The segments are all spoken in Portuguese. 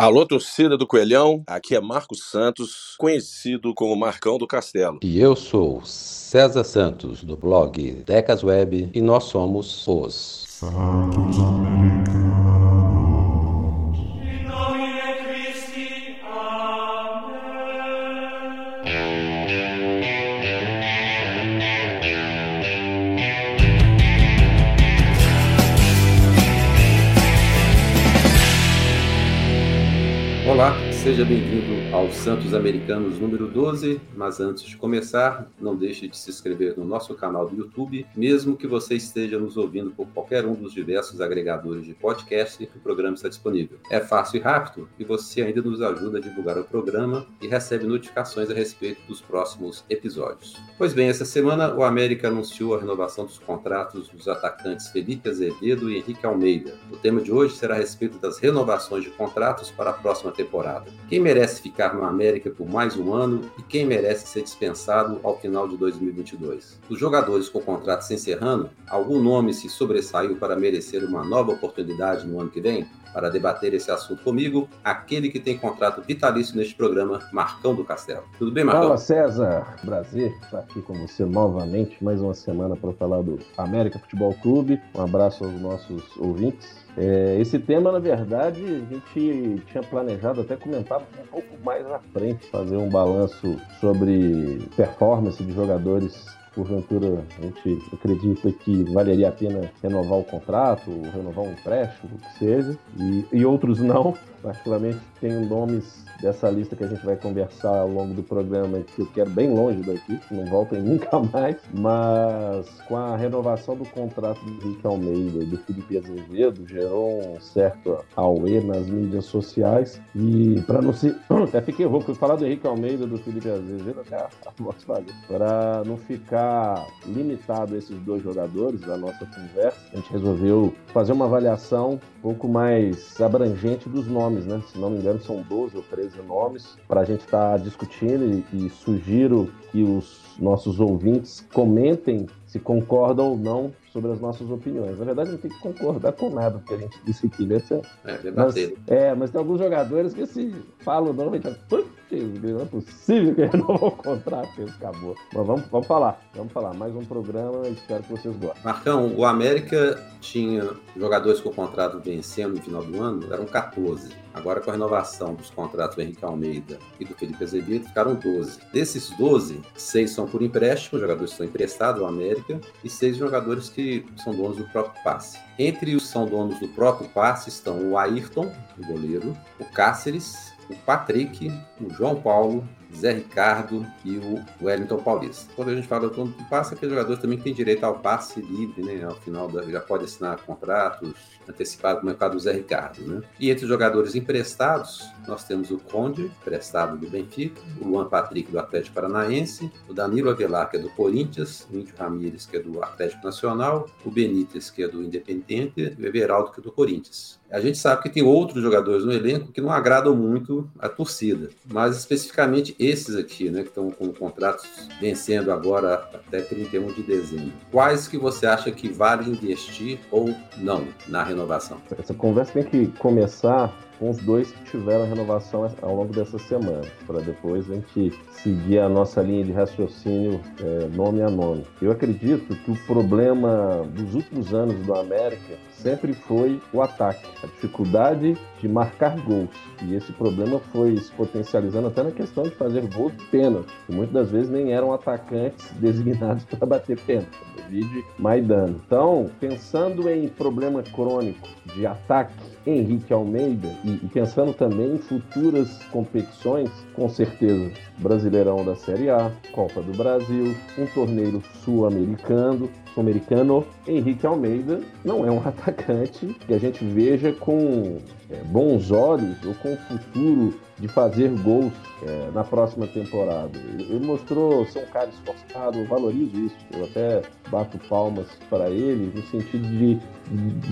Alô, torcida do Coelhão, aqui é Marcos Santos, conhecido como Marcão do Castelo. E eu sou César Santos, do blog Decas Web, e nós somos os Santos Americanos. Seja bem-vindo ao Santos Americanos número 12. Mas antes de começar, não deixe de se inscrever no nosso canal do YouTube, mesmo que você esteja nos ouvindo por qualquer um dos diversos agregadores de podcast que o programa está disponível. É fácil e rápido e você ainda nos ajuda a divulgar o programa e recebe notificações a respeito dos próximos episódios. Pois bem, essa semana o América anunciou a renovação dos contratos dos atacantes Felipe Azevedo e Henrique Almeida. O tema de hoje será a respeito das renovações de contratos para a próxima temporada. Quem merece ficar no América por mais um ano e quem merece ser dispensado ao final de 2022. Os jogadores com contrato se encerrando, algum nome se sobressaiu para merecer uma nova oportunidade no ano que vem? Para debater esse assunto comigo, aquele que tem contrato vitalício neste programa, Marcão do Castelo. Tudo bem, Marcão? Fala, César. Prazer estar aqui com você novamente, mais uma semana para falar do América Futebol Clube. Um abraço aos nossos ouvintes. É, esse tema, na verdade, a gente tinha planejado até comentar um pouco mais à frente, fazer um balanço sobre performance de jogadores porventura a gente acredita que valeria a pena renovar o contrato, renovar um empréstimo, o que seja, e, e outros não. Particularmente tenho nomes dessa lista que a gente vai conversar ao longo do programa que eu quero bem longe daqui, não voltem nunca mais, mas com a renovação do contrato do Henrique Almeida e do Felipe Azevedo, gerou um certo auê nas mídias sociais e para não se... até fiquei rouco, falar do Henrique Almeida do Felipe Azevedo até a para não ficar limitado a esses dois jogadores da nossa conversa, a gente resolveu fazer uma avaliação um pouco mais abrangente dos nomes, né? Se não me engano, são 12 ou 13 nomes para a gente estar tá discutindo e, e sugiro que os nossos ouvintes comentem se concordam ou não sobre as nossas opiniões. Na verdade, não tem que concordar com nada que a gente disse aqui, né? É, debater. Mas, é, mas tem alguns jogadores que se falam não, vai não é possível que renovou o contrato, acabou. Mas vamos, vamos falar, vamos falar. Mais um programa, espero que vocês gostem. Marcão, o América tinha jogadores com o contrato vencendo no final do ano, eram 14. Agora, com a renovação dos contratos do Henrique Almeida e do Felipe Azevedo, ficaram 12. Desses 12, seis são por empréstimo, jogadores que são emprestados ao América, e seis jogadores que são donos do próprio passe. Entre os que são donos do próprio passe estão o Ayrton, o goleiro, o Cáceres, o Patrick, o João Paulo, Zé Ricardo e o Wellington Paulista. Quando a gente fala do passe, aquele jogador também tem direito ao passe livre, né? Ao final da, já pode assinar contratos antecipados, como é o caso do Zé Ricardo, né? E entre os jogadores emprestados, nós temos o Conde, emprestado do Benfica, o Luan Patrick do Atlético Paranaense, o Danilo Avelar, que é do Corinthians, o Índio Ramírez, que é do Atlético Nacional, o Benítez, que é do Independente, e o Everaldo, que é do Corinthians. A gente sabe que tem outros jogadores no elenco que não agradam muito a torcida, mas especificamente esses aqui, né, que estão com contratos vencendo agora até 31 de dezembro. Quais que você acha que vale investir ou não na renovação? Essa conversa tem que começar com os dois que tiveram renovação ao longo dessa semana, para depois a gente seguir a nossa linha de raciocínio é, nome a nome. Eu acredito que o problema dos últimos anos do América sempre foi o ataque, a dificuldade de marcar gols. E esse problema foi se potencializando até na questão de fazer gols de pênalti, que muitas das vezes nem eram atacantes designados para bater pênalti. David Maidano. Então, pensando em problema crônico de ataque, Henrique Almeida e, e pensando também em futuras competições, com certeza Brasileirão da Série A, Copa do Brasil, um torneio sul-americano, sul-americano, Henrique Almeida não é um atacante que a gente veja com é, bons olhos ou com futuro de fazer gols é, na próxima temporada. Ele mostrou ser um cara esforçado, eu valorizo isso. Eu até bato palmas para ele no sentido de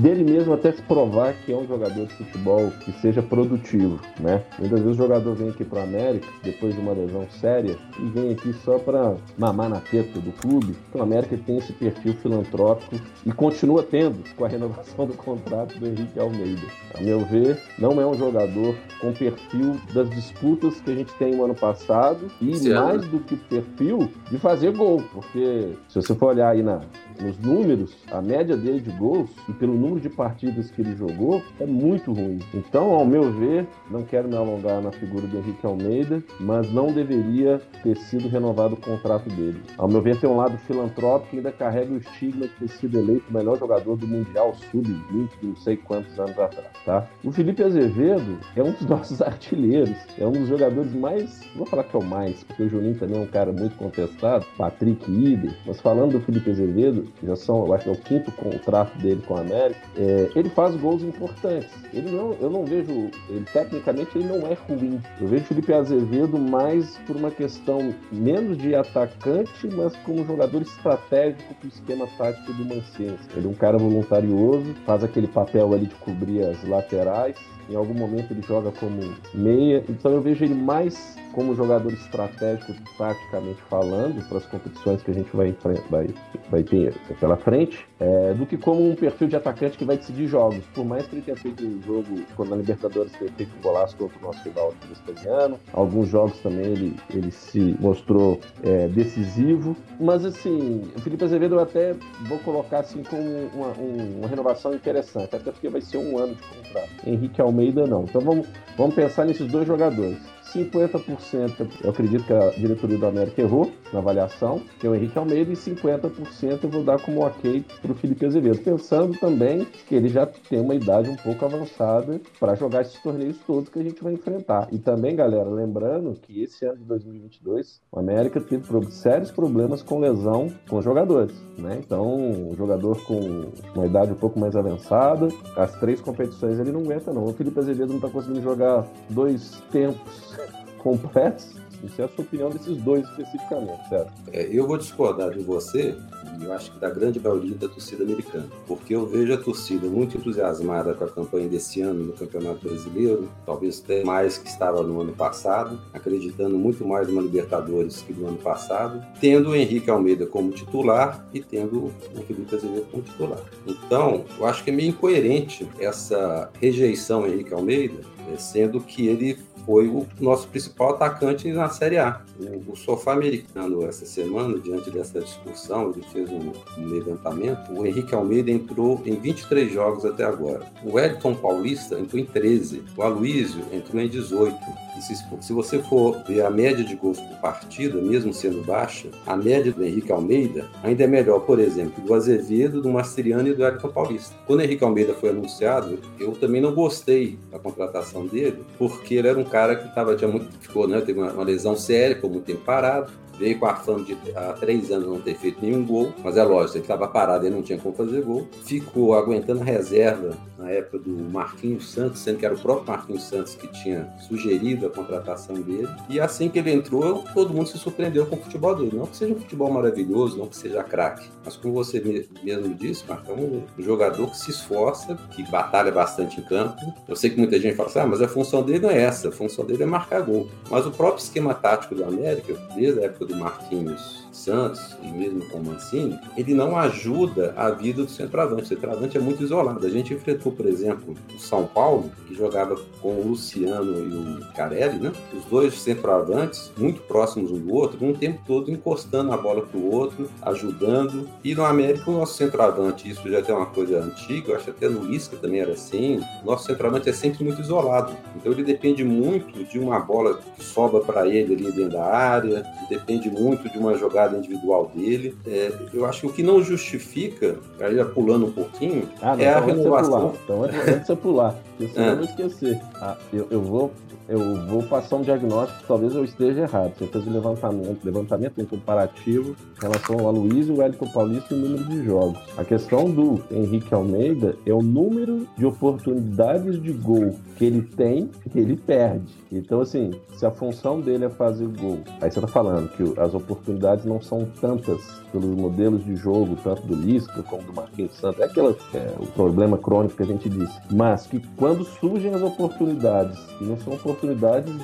dele mesmo até se provar que é um jogador de futebol que seja produtivo, né? Muitas vezes o jogador vem aqui para América depois de uma lesão séria e vem aqui só para mamar na teta do clube. Então, a América tem esse perfil filantrópico e continua tendo com a renovação do contrato do Henrique Almeida. A meu ver, não é um jogador com perfil das disputas que a gente tem no ano passado e mais né? do que o perfil de fazer gol, porque se você for olhar aí na, nos números, a média dele de gols e pelo número de partidas que ele jogou é muito ruim. Então, ao meu ver, não quero me alongar na figura do Henrique Almeida, mas não deveria ter sido renovado o contrato dele. Ao meu ver, tem um lado filantrópico e ainda carrega o estigma de ter sido eleito o melhor jogador do Mundial Sub-20, não sei quantos anos atrás, tá? O Felipe Azevedo é um dos nossos artilheiros, é um dos jogadores mais, vou falar que é o mais, porque o Juninho também é um cara muito contestado, Patrick Ider, mas falando do Felipe Azevedo, já são, eu acho que é o quinto contrato dele com a América, é, ele faz gols importantes. Ele não, eu não vejo, ele tecnicamente ele não é ruim. Eu vejo o Felipe Azevedo mais por uma questão menos de atacante, mas como jogador estratégico para o esquema tático do Mancini. Ele é um cara voluntarioso, faz aquele papel ali de cobrir as laterais. Em algum momento ele joga como meia, então eu vejo ele mais como jogador estratégico, taticamente falando, para as competições que a gente vai, vai, vai ter pela frente, é, do que como um perfil de atacante que vai decidir jogos. Por mais que ele tenha feito um jogo, quando na Libertadores tenha feito um golaço contra o nosso rival italiano, alguns jogos também ele, ele se mostrou é, decisivo. Mas assim, o Felipe Azevedo eu até vou colocar assim como uma, um- uma renovação interessante, até porque vai ser um ano de contrato. Henrique Almeida não. Então vamos, vamos pensar nesses dois jogadores. 50% eu acredito que a diretoria do América errou na avaliação, que é o Henrique Almeida, e 50% eu vou dar como ok para o Felipe Azevedo, pensando também que ele já tem uma idade um pouco avançada para jogar esses torneios todos que a gente vai enfrentar. E também, galera, lembrando que esse ano de 2022 o América teve sérios problemas com lesão com jogadores, né? Então, um jogador com uma idade um pouco mais avançada, as três competições ele não aguenta não. O Felipe Azevedo não está conseguindo jogar dois tempos completos. Isso é a sua opinião desses dois especificamente, certo? É, eu vou discordar de você, e eu acho que da grande maioria da torcida americana, porque eu vejo a torcida muito entusiasmada com a campanha desse ano no Campeonato Brasileiro, talvez até mais que estava no ano passado, acreditando muito mais numa Libertadores que no ano passado, tendo o Henrique Almeida como titular e tendo o Felipe Azevedo como titular. Então, eu acho que é meio incoerente essa rejeição Henrique Almeida, sendo que ele foi o nosso principal atacante na Série A. O, o sofá americano, essa semana, diante dessa discussão, ele fez um, um levantamento. O Henrique Almeida entrou em 23 jogos até agora. O Edson Paulista entrou em 13. O Aloysio entrou em 18. E se, se você for ver a média de gols por partida, mesmo sendo baixa, a média do Henrique Almeida ainda é melhor, por exemplo, do Azevedo, do Mastriano e do Edson Paulista. Quando o Henrique Almeida foi anunciado, eu também não gostei da contratação dele, porque ele era um cara que tava, tinha muito, ficou, né, teve uma, uma lesão séria, ficou muito tempo parado, veio com a fama de há três anos não ter feito nenhum gol, mas é lógico, ele estava parado e não tinha como fazer gol. Ficou aguentando reserva na época do Marquinhos Santos, sendo que era o próprio Marquinhos Santos que tinha sugerido a contratação dele. E assim que ele entrou, todo mundo se surpreendeu com o futebol dele. Não que seja um futebol maravilhoso, não que seja craque, mas como você mesmo disse, Marcão, um jogador que se esforça, que batalha bastante em campo. Eu sei que muita gente fala assim, ah, mas a função dele não é essa, a função dele é marcar gol. Mas o próprio esquema tático do América, desde a época Marquinhos Santos e mesmo com o Mancini, ele não ajuda a vida do centroavante. O centroavante é muito isolado. A gente enfrentou, por exemplo, o São Paulo, que jogava com o Luciano e o Carelli, né? Os dois centroavantes, muito próximos um do outro, um tempo todo encostando a bola para o outro, ajudando. E no América, o nosso centroavante, isso já tem uma coisa antiga, eu acho até no Lisca também era assim. O nosso centroavante é sempre muito isolado. Então ele depende muito de uma bola que sobra para ele ali dentro da área, depende muito de uma jogada individual dele. É, eu acho que o que não justifica, aí já pulando um pouquinho, Ah, não, é a então renovação. pular. Então antes, de você pular, porque senão Ah. eu vou esquecer. Ah, eu, eu vou. Eu vou passar um diagnóstico, talvez eu esteja errado. Você fez um levantamento, levantamento um comparativo em relação ao Aloysio, o Wellington Paulista e o número de jogos. A questão do Henrique Almeida é o número de oportunidades de gol que ele tem que ele perde. Então, assim, se a função dele é fazer gol, aí você tá falando que o- as oportunidades não são tantas pelos modelos de jogo, tanto do Lisca como do Marquinhos Santos, é aquela, é, o problema crônico que a gente disse, mas que quando surgem as oportunidades, não são oportunidades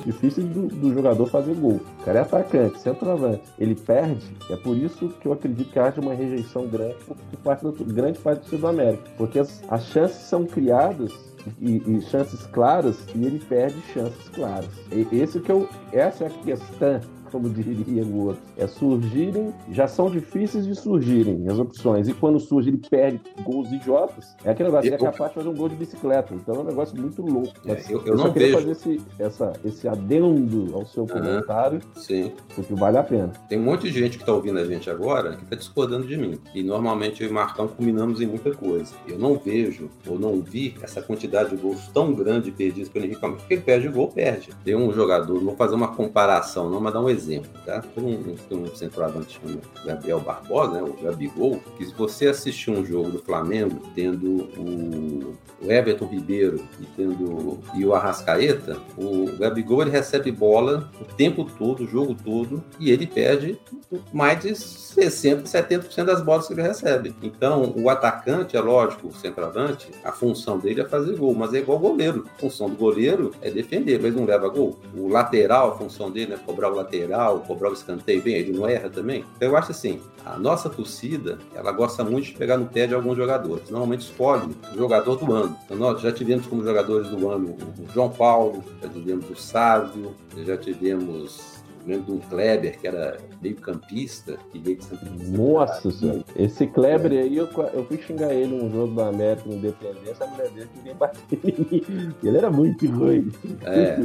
difíceis do, do jogador fazer gol, o cara é atacante, centroavante, ele perde, é por isso que eu acredito que haja uma rejeição grande por, parte da grande parte do Sul do América, porque as, as chances são criadas e, e chances claras e ele perde chances claras. E, esse que eu, essa é a questão como diria o outro. É surgirem, já são difíceis de surgirem as opções. E quando surge, ele perde gols idiotas. É aquele negócio, eu, é capaz de fazer um gol de bicicleta. Então é um negócio muito louco. É, eu, eu, eu, não queria vejo. fazer esse, essa, esse adendo ao seu comentário, uhum, sim. porque vale a pena. Tem um monte de gente que está ouvindo a gente agora que está discordando de mim. E normalmente eu e o Marcão combinamos em muita coisa. Eu não vejo ou não vi essa quantidade de gols tão grande perdidos pelo Henrique Almeida. Porque ele perde o gol, perde. Tem um jogador, não vou fazer uma comparação, não, mas dar um exemplo exemplo, tá? Tem um, tem um centroavante chamado Gabriel Barbosa, né, o Gabigol, que se você assistir um jogo do Flamengo tendo o, o Everton Ribeiro e tendo e o Arrascaeta, o Gabigol ele recebe bola o tempo todo, o jogo todo, e ele perde mais de 60%, 70% das bolas que ele recebe. Então, o atacante, é lógico, o centroavante, a função dele é fazer gol, mas é igual goleiro. A função do goleiro é defender, mas não leva gol. O lateral, a função dele é cobrar o lateral, cobrar o escanteio, bem, ele não erra também. Então, eu acho assim, a nossa torcida, ela gosta muito de pegar no pé de alguns jogadores. Normalmente escolhe o jogador do ano. Então, nós já tivemos como jogadores do ano o João Paulo, já tivemos o Sávio, já tivemos lembro de um Kleber que era meio campista e veio de Santa Nossa senhora, esse Kleber é. aí, eu, eu fui xingar ele num jogo da América Independência, a mulher dele queria bater em mim. Ele era muito ruim. É,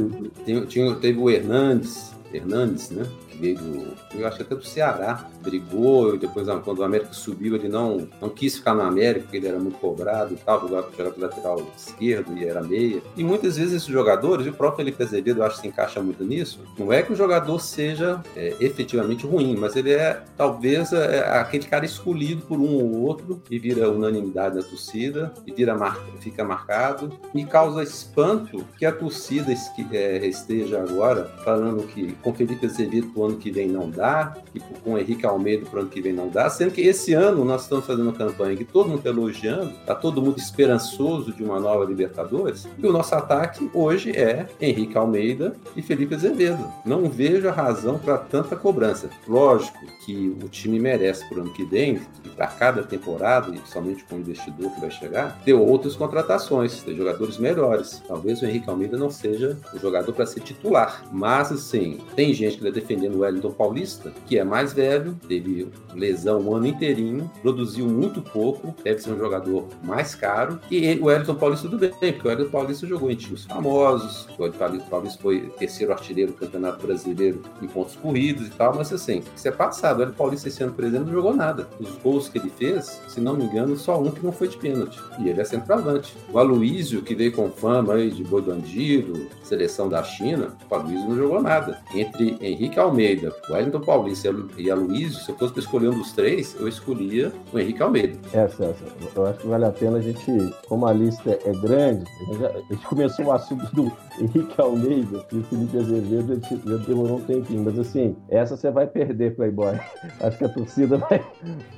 tinha, tinha, teve o Hernandes, Hernandes, né? Veio do, eu acho que até do Ceará, brigou, e depois quando o América subiu, ele não, não quis ficar no América, porque ele era muito cobrado e tal, jogava jogador lateral esquerdo e era meia. E muitas vezes esses jogadores, e o próprio Felipe Azevedo, eu acho que se encaixa muito nisso, não é que o jogador seja é, efetivamente ruim, mas ele é talvez é, aquele cara escolhido por um ou outro e vira unanimidade na torcida e vira mar, fica marcado e causa espanto que a torcida é, esteja agora falando que com Felipe Azevedo ano que vem não dá, e com o Henrique Almeida para o ano que vem não dá, sendo que esse ano nós estamos fazendo uma campanha que todo mundo está elogiando, está todo mundo esperançoso de uma nova Libertadores, e o nosso ataque hoje é Henrique Almeida e Felipe Azevedo. Não vejo a razão para tanta cobrança. Lógico que o time merece para o ano que vem, e para cada temporada, e somente com o investidor que vai chegar, ter outras contratações, ter jogadores melhores. Talvez o Henrique Almeida não seja o jogador para ser titular, mas assim, tem gente que está defendendo Wellington Paulista, que é mais velho, teve lesão o ano inteirinho, produziu muito pouco, deve ser um jogador mais caro. E o Wellington Paulista tudo bem, porque o Wellington Paulista jogou em times famosos, o Wellington Paulista foi terceiro artilheiro do Campeonato Brasileiro em pontos corridos e tal, mas assim, isso é passado. O Wellington Paulista esse ano, por exemplo, não jogou nada. Os gols que ele fez, se não me engano, só um que não foi de pênalti. E ele é centroavante. O Aloísio, que veio com fama aí de boi bandido, seleção da China, o Aloísio não jogou nada. Entre Henrique Almeida Almeida, o Wellington Paulista e a Luiz, se eu fosse para escolher um dos três, eu escolhia o Henrique Almeida. Essa, essa. Eu acho que vale a pena a gente, como a lista é grande, a gente, começou o assunto do Henrique Almeida e o Felipe Azevedo, a gente já demorou um tempinho, mas assim, essa você vai perder, Playboy. Acho que a torcida vai.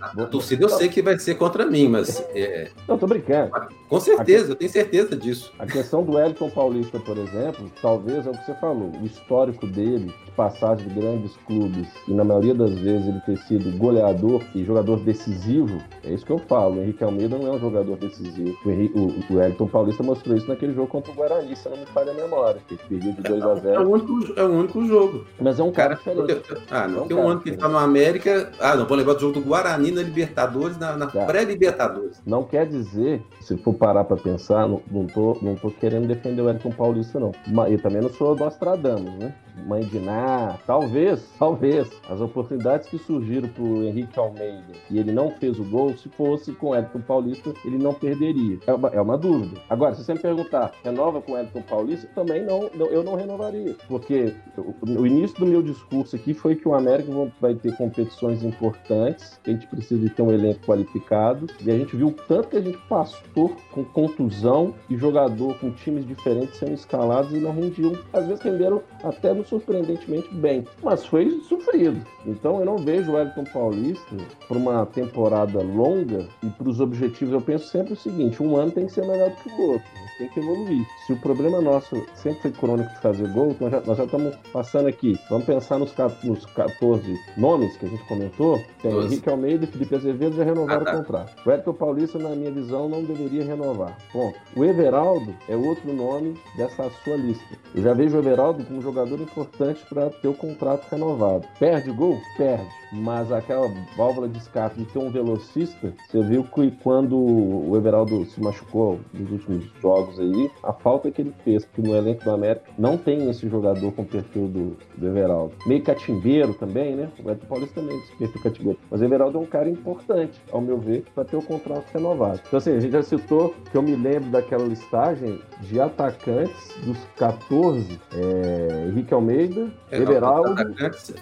A, torcida eu sei que vai ser contra mim, mas. É... Não, tô brincando. Com certeza, que... eu tenho certeza disso. A questão do Wellington Paulista, por exemplo, talvez é o que você falou, o histórico dele, de passagem de grandes clubes, e na maioria das vezes ele ter sido goleador e jogador decisivo, é isso que eu falo. O Henrique Almeida não é um jogador decisivo. O, Henrique, o, o Wellington Paulista mostrou isso naquele jogo contra o Guarani, se não me falha a memória, que ele perdeu de 2 a 0 é, o único, é o único jogo. Mas é um cara, cara diferente. Ah, não é um tem um ano que ele tá no América. Ah, não, vou lembrar do jogo do Guarani na Libertadores, na, na tá. pré-Libertadores. Não quer dizer, se for parar para pensar, não, não, tô, não tô querendo defender o Wellington Paulista, não. E também não sou Nostradamus, né? Mãe de Ná, talvez, talvez, as oportunidades que surgiram para o Henrique Almeida e ele não fez o gol, se fosse com o Elton Paulista, ele não perderia. É uma, é uma dúvida. Agora, se você me perguntar, renova com o Elton Paulista, também não, não, eu não renovaria. Porque o, o, início do meu discurso aqui foi que o América vai ter competições importantes, a gente precisa de ter um elenco qualificado, e a gente viu o tanto que a gente passou com contusão e jogador com times diferentes sendo escalados e não rendiam. Às vezes renderam até no surpreendentemente bem. Mas foi sofrido. Então eu não vejo o Wellington Paulista para uma temporada longa e para os objetivos. Eu penso sempre o seguinte: um ano tem que ser melhor do que o outro, tem que evoluir. Se o problema nosso sempre foi crônico de fazer gol, nós já, nós já estamos passando aqui. Vamos pensar nos, nos 14 nomes que a gente comentou: tem. Henrique Almeida e Felipe Azevedo já renovaram ah, tá. o contrato. O Wellington Paulista, na minha visão, não deveria renovar. Bom, o Everaldo é outro nome dessa sua lista. Eu já vejo o Everaldo como jogador importante para ter o contrato renovado. Perde gol? Perde. Mas aquela válvula de escape de ter um velocista, você viu que quando o Everaldo se machucou nos últimos jogos aí, a falta que ele fez, porque no elenco do América não tem esse jogador com o perfil do, do Everaldo. Meio catimbeiro também, né? O Beto Paulista também tem perfil catimbeiro. Mas o Everaldo é um cara importante, ao meu ver, para ter o contrato renovado. Então, assim, a gente já citou que eu me lembro daquela listagem de atacantes dos 14, é, Henrique Almeida, é, Everaldo.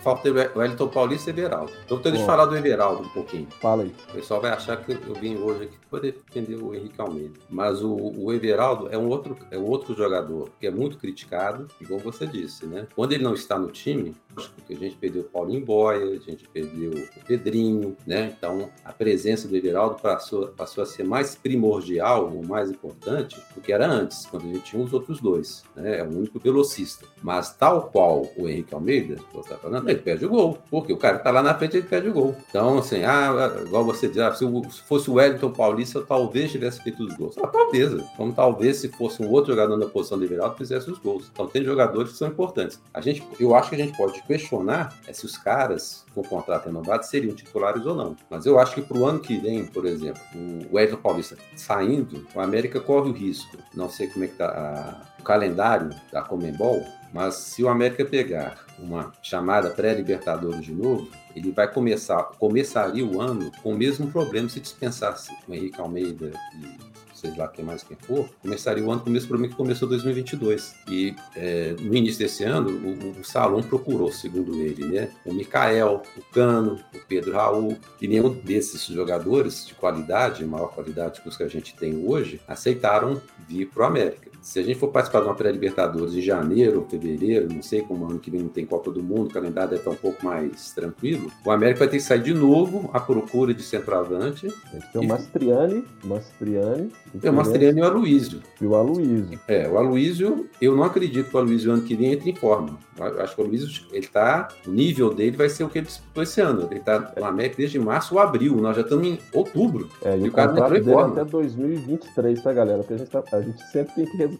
Falta o Wellington Paulista e Everaldo. Então, deixa eu falar do Everaldo um pouquinho. Fala aí. O pessoal vai achar que eu vim hoje aqui para defender o Henrique Almeida. Mas o, o Everaldo é um, outro, é um outro jogador que é muito criticado, igual você disse, né? Quando ele não está no time, porque a gente perdeu o Paulinho Boia, a gente perdeu o Pedrinho, né? Então, a presença do Everaldo passou, passou a ser mais primordial, ou mais importante, do que era antes, quando a gente tinha os outros dois, né? É o único velocista. Mas, tal qual o Henrique Almeida, você está falando, ele perde o gol, porque o cara está lá na frente, ele perde o gol. Então, assim, ah, igual você diz, ah, se fosse o Wellington Paulista, eu talvez tivesse feito os gols. Ah, talvez, como talvez se fosse um outro jogador na posição do Everaldo, fizesse os gols. Então, tem jogadores que são importantes. A gente, eu acho que a gente pode questionar é se os caras com contrato renovado seriam titulares ou não. Mas eu acho que para o ano que vem, por exemplo, o Edson Paulista saindo, o América corre o risco. Não sei como é que está o calendário da Comembol, mas se o América pegar uma chamada pré-libertadores de novo, ele vai começar, começaria o ano com o mesmo problema se dispensasse o Henrique Almeida e seja lá quem mais quem for, começaria o ano com o mesmo problema que começou 2022. E é, no início desse ano, o, o Salom procurou, segundo ele, né, o Mikael, o Cano, o Pedro Raul, e nenhum desses jogadores de qualidade, maior qualidade que os que a gente tem hoje, aceitaram vir para o América. Se a gente for participar de uma pré-Libertadores em janeiro, fevereiro, não sei como ano que vem não tem Copa do Mundo, o calendário deve estar um pouco mais tranquilo, o América vai ter que sair de novo à procura de centroavante. Tem o Mastriani, Mastriani. Tem o Mastriani e o Aloysio. E o Aloysio. É, o Aloysio, eu não acredito que o Aloysio ano que vem entre em forma. Eu acho que o Aloysio, ele tá, o nível dele vai ser o que ele disputou esse ano. Ele tá no América desde março ou abril, nós já estamos em outubro. É, e, e o, cara entrou em forma. até 2023, tá, galera? Porque a gente, tá, a gente sempre tem que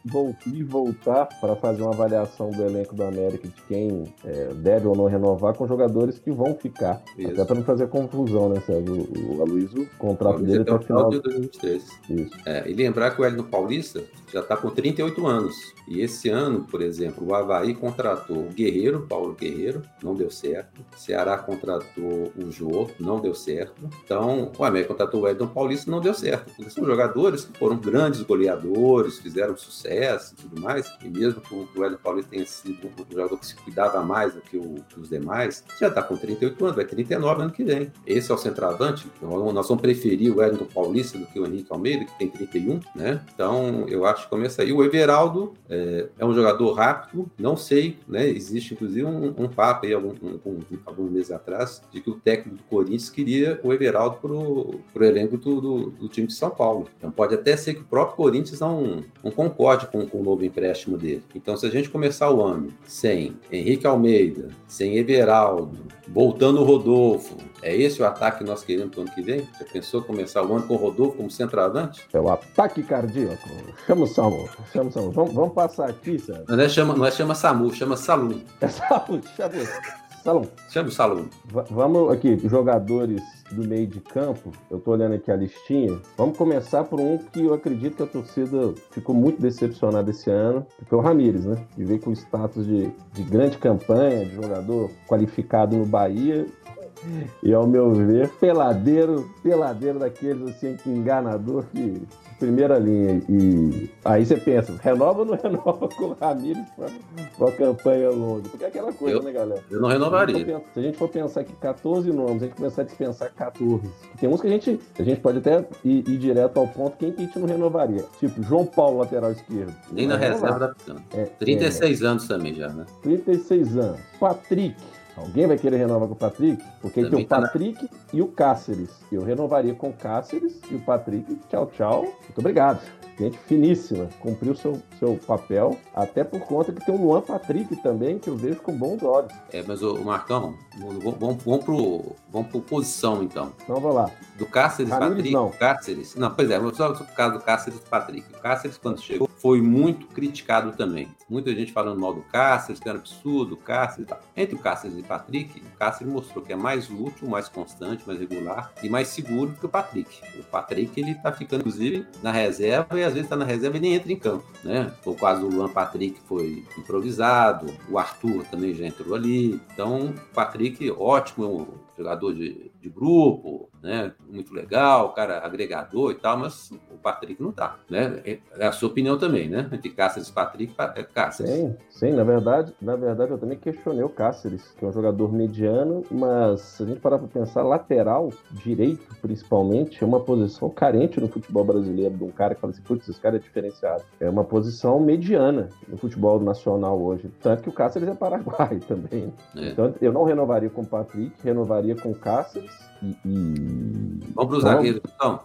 voltar para fazer uma avaliação do elenco do América de quem é, deve ou não renovar com jogadores que vão ficar. Isso. Até para não fazer confusão, né, Sérgio? O, o Aloysio, o contrato o dele até o final de 2023. Isso. É, e lembrar que o Hélio Paulista já está com 38 anos. E esse ano, por exemplo, o Havaí contratou o Guerreiro, Paulo Guerreiro, não deu certo. O Ceará contratou o Jô, não deu certo. Então, o América contratou o Edson Paulista, não deu certo. Porque são jogadores que foram grandes goleadores, fizeram sucesso e tudo mais. E mesmo que o Edson Paulista tenha sido um jogador que se cuidava mais do que, o, os demais, já está com 38 anos, vai 39 ano que vem. Esse é o centroavante. Então, nós vamos preferir o Edson Paulista do que o Henrique Almeida, que tem 31, né? Então, eu acho que começa aí. O Everaldo é, é um jogador rápido, não sei, né? Existe inclusive um, um papo aí, algum, um, alguns meses atrás, de que o técnico do Corinthians queria o Everaldo para o elenco do, do, do, time de São Paulo. Então, pode até ser que o próprio Corinthians não, não concorde com, com o novo empréstimo dele. Então, se a gente começar o ano sem Henrique Almeida, sem Everaldo, voltando o Rodolfo, é esse o ataque que nós queremos para o ano que vem? Já pensou começar o ano com o Rodolfo como centroavante? É o ataque cardíaco. Chama o Samu. Chama o Samu. Vamos, vamos passar aqui, Sérgio. Não é, chama, não é chama Samu, chama Salum. É Salum, chama Salum. Chama o Salum. V vamos aqui, jogadores do meio de campo, eu tô olhando aqui a listinha. Vamos começar por um que eu acredito que a torcida ficou muito decepcionada esse ano, que foi o Ramires, né? Que veio com status de, de grande campanha, de jogador qualificado no Bahia e ao meu ver, peladeiro, peladeiro daqueles assim, que enganador que primeira linha. E aí você pensa, renova ou não renova com o Ramires para uma campanha longa? Porque é aquela coisa, eu, né, galera? Eu não renovaria. Se a gente for pensar que 14 nomes, a gente começar a dispensar 14. Tem uns que a gente, a gente pode até ir, ir direto ao ponto, quem que a gente não renovaria? Tipo, João Paulo, lateral esquerdo. Nem na reserva da é, 36 é, anos também já, né? 36 anos. Patrick. Alguém vai querer renovar com o Patrick? Porque tem o tá Patrick tá e o Cáceres. Eu renovaria com o Cáceres e o Patrick. Tchau, tchau. Muito obrigado gente finíssima, cumpriu seu, seu papel, até por conta que tem o Luan Patrick também, que eu vejo com bons olhos. É, mas o Marcão, vamos, vamos, pro, vamos pro posição então. Então vamos lá. Do Cáceres Ramires, Patrick. Não. Cáceres. Não, pois é, só o caso do Cáceres e Patrick. O Cáceres, quando chegou, foi muito criticado também. Muita gente falando mal do Cáceres, que era absurdo, Cáceres e tal. Entre o Cáceres e o Patrick, o Cáceres mostrou que é mais útil, mais constante, mais regular e mais seguro que o Patrick. O Patrick, ele tá ficando, inclusive, na reserva e às vezes está na reserva e nem entra em campo, né? O caso do Luan Patrick foi improvisado, o Arthur também já entrou ali. Então, o Patrick, ótimo, jogador de, de grupo, né? Muito legal, cara agregador e tal, mas o Patrick não tá, né? É, é a sua opinião também, né? Entre Cáceres e Patrick, é Cáceres. Sim, sim, na verdade, na verdade eu também questionei o Cáceres, que é um jogador mediano, mas se a gente parar para pensar, lateral direito, principalmente, é uma posição carente no futebol brasileiro, de um cara que fala assim, putz, esse cara é diferenciado. É uma posição mediana no futebol nacional hoje. Tanto que o Cáceres é paraguaio também. É. Então eu não renovaria com o Patrick, renovaria com o Cáceres e. e... Vamos para o zagueiro, então.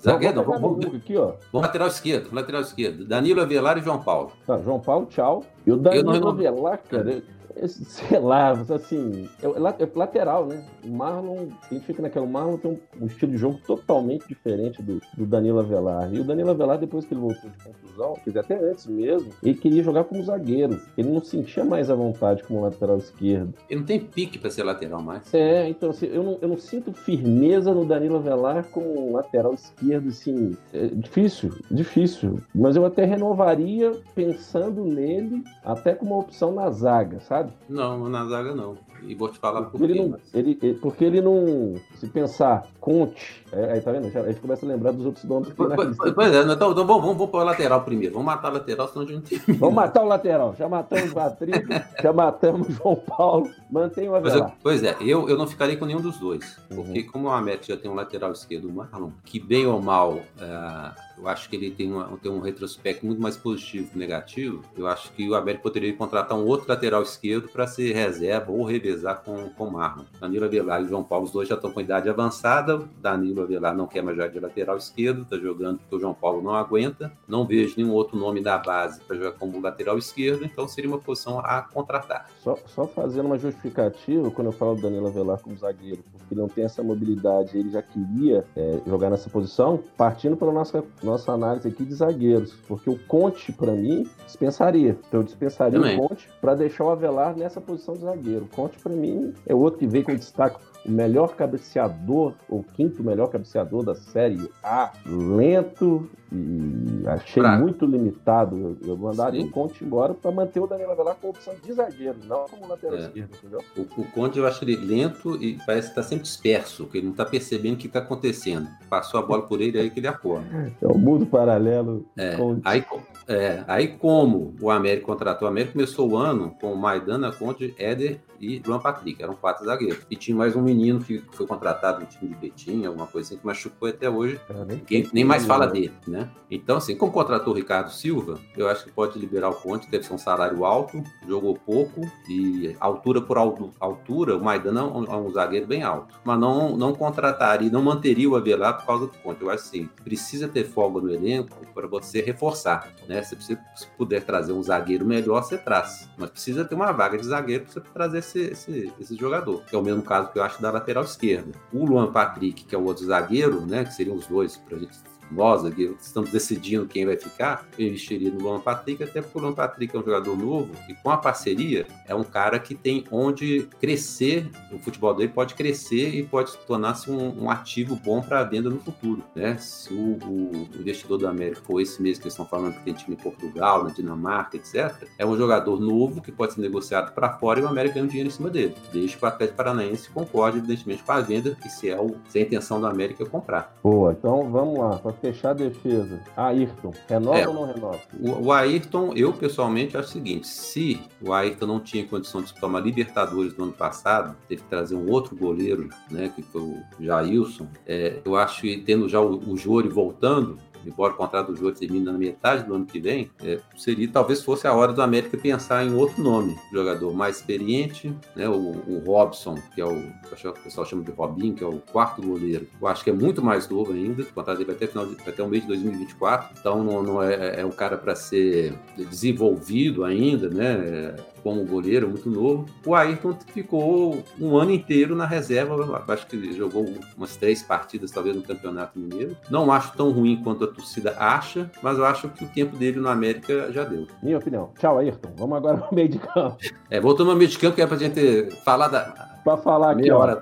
Zagueiro, não, vamos, vamos, aqui, ó. Vamos lateral esquerdo, lateral esquerdo. Danilo Avelar e João Paulo. Tá, João Paulo, tchau. E o Danilo Avelar, cara, sei lá, assim, é, é lateral, né? O Marlon, a gente fica naquela, o Marlon tem um, estilo de jogo totalmente diferente do, do Danilo Avelar. E o Danilo Avelar, depois que ele voltou de contusão, quer dizer, até antes mesmo, ele queria jogar como zagueiro. Ele não sentia mais à vontade como lateral esquerdo. Ele não tem pique para ser lateral mais. É, então assim, eu não, eu não sinto firmeza no Danilo Avelar como lateral esquerdo, assim, é difícil, difícil. Mas eu até renovaria pensando nele até como uma opção na zaga, sabe? Sabe? Não, na zaga não. E vou te falar porque por quê. Ele não, mas... ele, ele, porque ele não. Se pensar, Conte. É, aí tá vendo? A gente começa a lembrar dos outros nomes tem na pois, pois é, então, então vamos, vamos para o lateral primeiro. Vamos matar o lateral, senão a gente não Vamos matar o lateral. Já matamos o Patrick, já matamos o João Paulo. Mantém o Avelar. Pois, é, eu, eu não ficarei com nenhum dos dois. Uhum. Porque como o América já tem um lateral esquerdo, o Marlon, que bem ou mal. É eu acho que ele tem, uma, tem um retrospecto muito mais positivo que negativo. Eu acho que o América poderia contratar um outro lateral esquerdo para ser reserva ou revezar com, com o Marlon. Danilo Avelar e João Paulo, os dois já estão com idade avançada. Danilo Avelar não quer mais jogar de lateral esquerdo, está jogando porque o João Paulo não aguenta. Não vejo nenhum outro nome da base para jogar como lateral esquerdo, então seria uma posição a contratar. Só, só fazendo uma justificativa, quando eu falo do Danilo Avelar como zagueiro, porque ele não tem essa mobilidade, ele já queria é, jogar nessa posição, partindo pela nossa nossa análise aqui de zagueiros, porque o Conte, para mim, dispensaria. Então eu dispensaria Também. o Conte para deixar o Avelar nessa posição de zagueiro. O Conte, para mim, é outro que veio com destaque o melhor cabeceador, ou quinto melhor cabeceador da Série A, lento e achei muito limitado. Eu mandaria o Conte embora para manter o Danilo Avelar como opção de zagueiro, não como lateral é. esquerdo, entendeu? O, o, Conte eu acho ele lento e parece que está sempre disperso, que ele não está percebendo o que está acontecendo. Passou a bola por ele aí que ele acorda. É o mundo paralelo. É, aí, é, aí como o América contratou, o América começou o ano com Maidana, Conte, Éder e João Patrick, eram quatro zagueiros. E tinha mais um menino que foi contratado no time de Betim, alguma coisa assim, que machucou até hoje. Ninguém nem mais fala dele, né? Então, assim, como contratou o Ricardo Silva, eu acho que pode liberar o Conte, deve ser um salário alto, jogou pouco e altura por altura, o Maidana é um, é um zagueiro bem alto. Mas não, não contrataria, não manteria o Avelar por causa do Conte. Eu acho assim, precisa ter folga no elenco para você reforçar, né? Se você puder trazer um zagueiro melhor, você traz. Mas precisa ter uma vaga de zagueiro para você trazer esse, esse, esse jogador, que é o mesmo caso que eu acho da lateral esquerda. O Luan Patrick, que é o outro zagueiro, né, que seriam os dois para a gente nós aqui estamos decidindo quem vai ficar, eu investiria no Luan Patrick, até porque o Luan Patrick é um jogador novo e com a parceria é um cara que tem onde crescer, o futebol dele pode crescer e pode tornar-se um, um, ativo bom para a venda no futuro. Né? Se o, o, investidor da América for esse mesmo que eles estão falando que tem time em Portugal, na Dinamarca, etc., é um jogador novo que pode ser negociado para fora e o América ganha um dinheiro em cima dele. Desde que o Atlético Paranaense concorde, evidentemente, com a venda e se é, o, se é a intenção da América comprar. Boa, então vamos lá fechar a defesa, Ayrton, renova é, ou não renova? O, o, Ayrton, eu pessoalmente acho o seguinte: se o Ayrton não tinha condição de tomar Libertadores no ano passado, teve que trazer um outro goleiro, né, que foi o Jailson, é, eu acho que tendo já o, o Jori voltando, embora o contrato do Jô termine na metade do ano que vem, é, seria talvez fosse a hora do América pensar em outro nome, jogador mais experiente, né? O, o Robson, que é o, que o pessoal chama de Robinho, que é o quarto goleiro. Eu acho que é muito mais novo ainda, o contrato dele vai até, final de, até o mês de 2024, então não, não é, é um cara para ser desenvolvido ainda, né? Como goleiro, muito novo. O Ayrton ficou um ano inteiro na reserva, acho que ele jogou umas três partidas, talvez, no Campeonato Mineiro. Não acho tão ruim quanto a torcida acha, mas eu acho que o tempo dele no América já deu. Minha opinião. Tchau, Ayrton. Vamos agora no meio de campo. É, voltando ao meio de campo, que é pra gente falar da. Pra falar aqui, ó,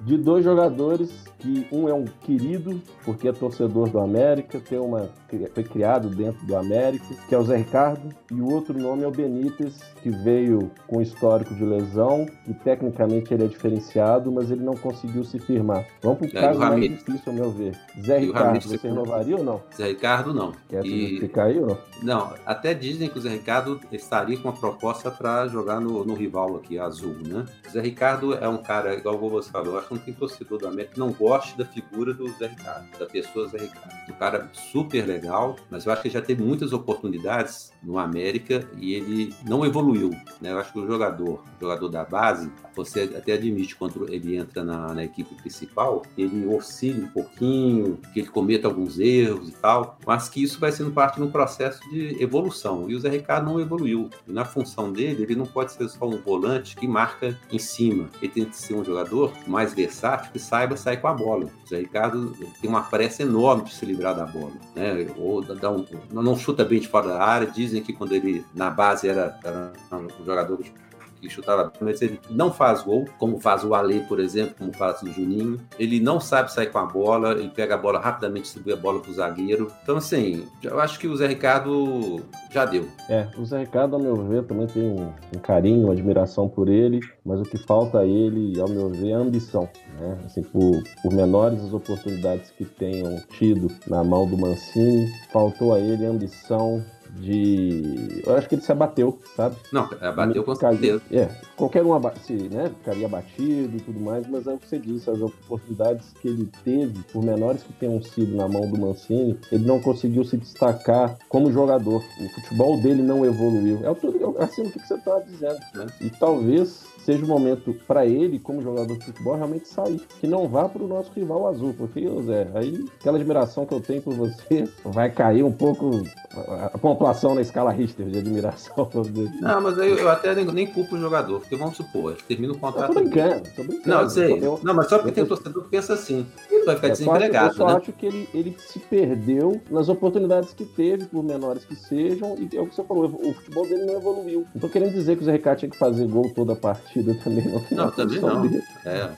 de dois jogadores que um é um querido, porque é torcedor do América, tem uma, foi criado dentro do América, que é o Zé Ricardo, e o outro nome é o Benítez, que veio com histórico de lesão, e tecnicamente ele é diferenciado, mas ele não conseguiu se firmar. Vamos para o é, caso mais difícil, ao meu ver. Zé Ricardo, você renovaria ou não? Zé Ricardo, não. Quer e... ficar aí ou não? Não, até dizem que o Zé Ricardo estaria com uma proposta para jogar no, no rival aqui, azul, né? O Zé Ricardo é um cara, igual você falou, acho que não tem torcedor do América que não goste da figura do Zé Ricardo, da pessoa Zé Ricardo. Um cara super legal, mas eu acho que já teve muitas oportunidades no América e ele não evoluiu. Né? Eu acho que o jogador, o jogador da base, você até admite quando ele entra na, na equipe principal, ele oscila um pouquinho, que ele cometa alguns erros e tal, mas que isso vai sendo parte de um processo de evolução. E o Zé Ricardo não evoluiu. E na função dele, ele não pode ser só um volante que marca em cima. Ele tem que ser um jogador mais versátil que saiba sair com a bola. O Zé Ricardo tem uma pressa enorme de se livrar da bola. Né? Ou dá um, não chuta bem de fora da área. Dizem que quando ele na base era, era um jogador que chutava, mas ele não faz gol, como faz o Ale, por exemplo, como faz o Juninho. Ele não sabe sair com a bola, ele pega a bola rapidamente, distribui a bola para o zagueiro. Então, assim, eu acho que o Zé Ricardo já deu. É, o Zé Ricardo, ao meu ver, também tem um, um carinho, uma admiração por ele, mas o que falta a ele, ao meu ver, é ambição. Né? Assim, por, por menores as oportunidades que tenham tido na mão do Mancini, faltou a ele ambição, de. Eu acho que ele se abateu, sabe? Não, abateu com certeza. É, qualquer um se, né, ficaria abatido e tudo mais, mas é o que você disse, as oportunidades que ele teve, por menores que tenham sido na mão do Mancini, ele não conseguiu se destacar como jogador. O futebol dele não evoluiu. É tudo assim o que você estava dizendo, né? E talvez seja o momento para ele, como jogador de futebol, realmente sair. Que não vá para o nosso rival azul, porque, Zé, aí aquela admiração que eu tenho por você vai cair um pouco a pontuação na escala Richter de admiração. Não, mas eu, eu até nem, nem, culpo o jogador, porque vamos supor, termina o contrato. Eu tô brincando, tô brincando. Não, eu sei. Eu, não, mas só porque tem torcedor que pensa assim. Ele vai ficar é, desempregado. Eu só né? acho que ele, ele se perdeu nas oportunidades que teve, por menores que sejam, e é o que você falou, o futebol dele não evoluiu. Não tô querendo dizer que o Zé Ricardo tinha que fazer gol toda a partida também, não. Não, também não. É.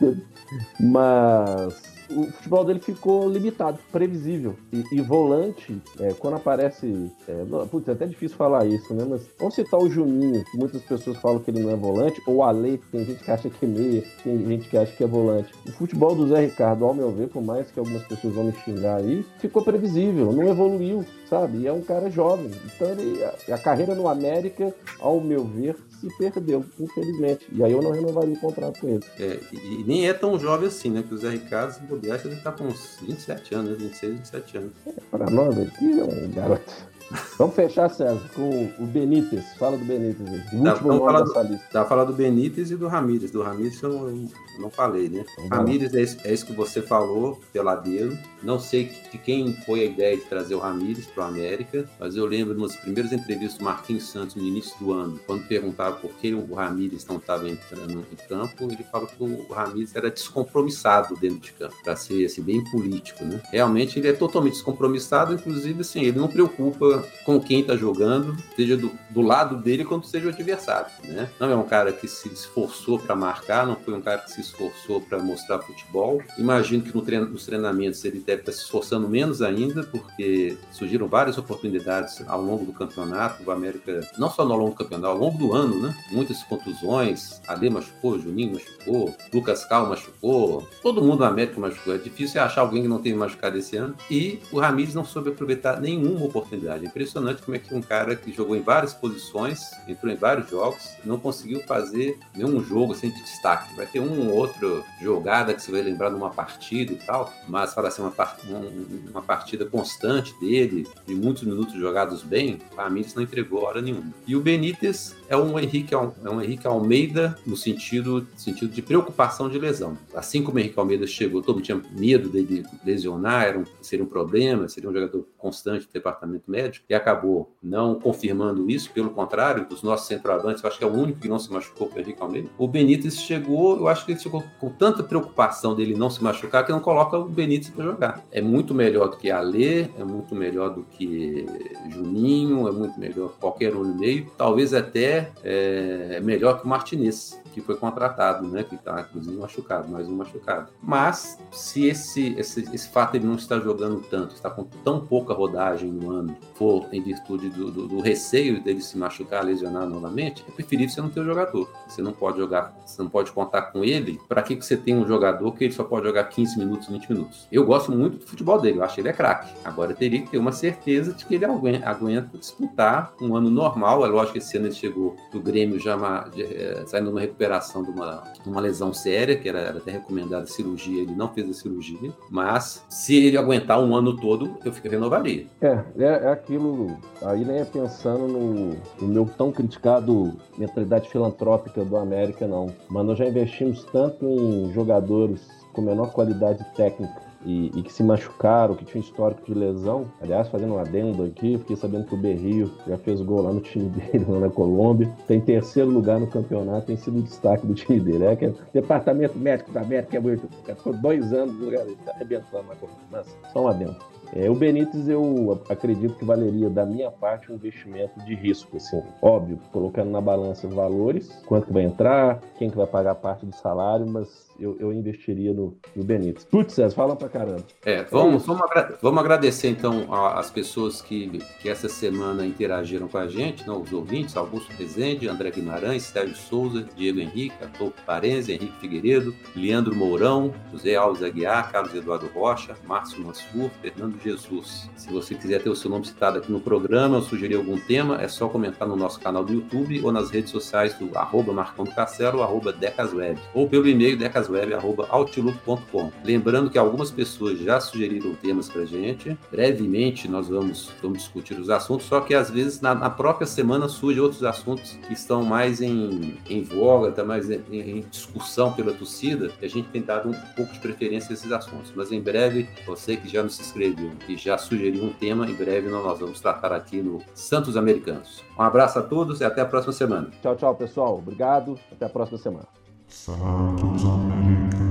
Mas o futebol dele ficou limitado, previsível. E, e volante, é, quando aparece. É, putz, é até difícil falar isso, né? Mas vamos citar o Juninho, que muitas pessoas falam que ele não é volante, ou o Ale, que tem gente que acha que é meia, tem gente que acha que é volante. O futebol do Zé Ricardo, ao meu ver, por mais que algumas pessoas vão me xingar aí, ficou previsível, não evoluiu, sabe? E é um cara jovem. Então ele, a, a carreira no América, ao meu ver, se perdeu, infelizmente. E aí eu não renovaria o contrato com ele. É, e, nem é tão jovem assim, né? Que o Zé Ricardo, se bobear, ele tá com uns 27 anos, 26, 27 anos. É, para nós aqui é um garoto. Vamos fechar, César, com o Benítez. Fala do Benítez aí. O dá, último nome dessa lista. Dá falar do Benítez e do Ramírez. Do Ramírez eu não, não falei, né? Então, Ramírez é isso, é isso, que você falou, peladeiro. Não sei de quem foi a ideia de trazer o Ramírez para o América, mas eu lembro umas primeiras entrevistas do Marquinhos Santos no início do ano, quando perguntava por que o Ramírez não estava entrando em campo, ele falou que o Ramírez era descompromissado dentro de campo, para ser assim, bem político, né? Realmente ele é totalmente descompromissado, inclusive assim, ele não preocupa com quem está jogando, seja do, do, lado dele quanto seja o adversário, né? Não é um cara que se esforçou para marcar, não foi um cara que se esforçou para mostrar futebol. Imagino que no treino, nos treinamentos ele deve estar tá se esforçando menos ainda, porque surgiram várias oportunidades ao longo do campeonato. O América, não só ao longo do campeonato, ao longo do ano, né? Muitas contusões. Ale machucou, Juninho machucou, Lucas Cal machucou, todo mundo no América machucou. É difícil achar alguém que não tenha machucado esse ano. E o Ramires não soube aproveitar nenhuma oportunidade impressionante como é que um cara que jogou em várias posições, entrou em vários jogos, não conseguiu fazer nenhum jogo assim de destaque. Vai ter um ou outro jogada que você vai lembrar numa partida e tal, mas para ser uma, uma partida constante dele, de muitos minutos jogados bem, o Ramires não entregou hora nenhuma. E o Benítez é um Henrique, é um Henrique Almeida no sentido, sentido de preocupação de lesão. Assim como o Henrique Almeida chegou, todo mundo tinha medo dele lesionar, era um, seria um problema, seria um jogador constante do departamento médico, e acabou não confirmando isso, pelo contrário, dos nossos centroavantes, eu acho que é o único que não se machucou com o Henrique Almeida. O Benítez chegou, eu acho que ele chegou com tanta preocupação dele não se machucar que não coloca o Benítez para jogar. É muito melhor do que Alê, é muito melhor do que Juninho, é muito melhor que qualquer um no meio, talvez até é, melhor que o Martinez que foi contratado, né? Que está, inclusive, machucado, mais um machucado. Mas, se esse, esse, esse fato ele não estar jogando tanto, está com tão pouca rodagem no ano, for em virtude do, do, do receio dele se machucar, lesionar novamente, é preferível você não ter o jogador. Você não pode jogar, você não pode contar com ele. Para que, que você tem um jogador que ele só pode jogar 15 minutos, 20 minutos? Eu gosto muito do futebol dele, eu acho que ele é craque. Agora teria que ter uma certeza de que ele aguenta, aguenta disputar um ano normal. É lógico que esse ano ele chegou do Grêmio já é, saindo uma recuperação de uma, uma lesão séria, que era, era até recomendada cirurgia, ele não fez a cirurgia, mas se ele aguentar um ano todo, eu renovaria. É, é, é aquilo, aí nem é pensando no, no meu tão criticado mentalidade filantrópica do América, não. Mas nós já investimos tanto em jogadores com menor qualidade técnica e, e, que se machucaram, que tinham histórico de lesão. Aliás, fazendo um adendo aqui, fiquei sabendo que o Berrio já fez gol lá no time dele, lá na Colômbia. Tem terceiro lugar no campeonato, tem sido o destaque do time dele. É que é, o departamento médico da América é muito. Ficou dois anos no lugar dele, tá arrebentando na Colômbia. Mas só um adendo. É, o Benítez, eu acredito que valeria, da minha parte, um investimento de risco, assim, óbvio, colocando na balança valores, quanto que vai entrar, quem que vai pagar parte do salário, mas eu, eu investiria no, no Benítez. Putz, César, fala pra caramba. É, vamos, vamos, agra vamos agradecer então às pessoas que, que essa semana interagiram com a gente, não, os ouvintes, Augusto Rezende, André Guimarães, Sérgio Souza, Diego Henrique, Arthur Parenzi, Henrique Figueiredo, Leandro Mourão, José Alves Aguiar, Carlos Eduardo Rocha, Márcio Mansur, Fernando Jesus. Se você quiser ter o seu nome citado aqui no programa ou sugerir algum tema, é só comentar no nosso canal do YouTube ou nas redes sociais do arroba Marcão do Castelo, arroba Decasweb, ou pelo e-mail decasweb.outlook.com. Lembrando que algumas pessoas já sugeriram temas para gente. Brevemente nós vamos, vamos discutir os assuntos, só que às vezes na, na própria semana surgem outros assuntos que estão mais em, em voga, tá mais em, em discussão pela torcida, e a gente tem dado um pouco de preferência a esses assuntos. Mas em breve, você que já nos inscreveu que já sugeriu um tema. Em breve nós vamos tratar aqui no Santos Americanos. Um abraço a todos e até a próxima semana. Tchau, tchau, pessoal. Obrigado. Até a próxima semana. Santos America.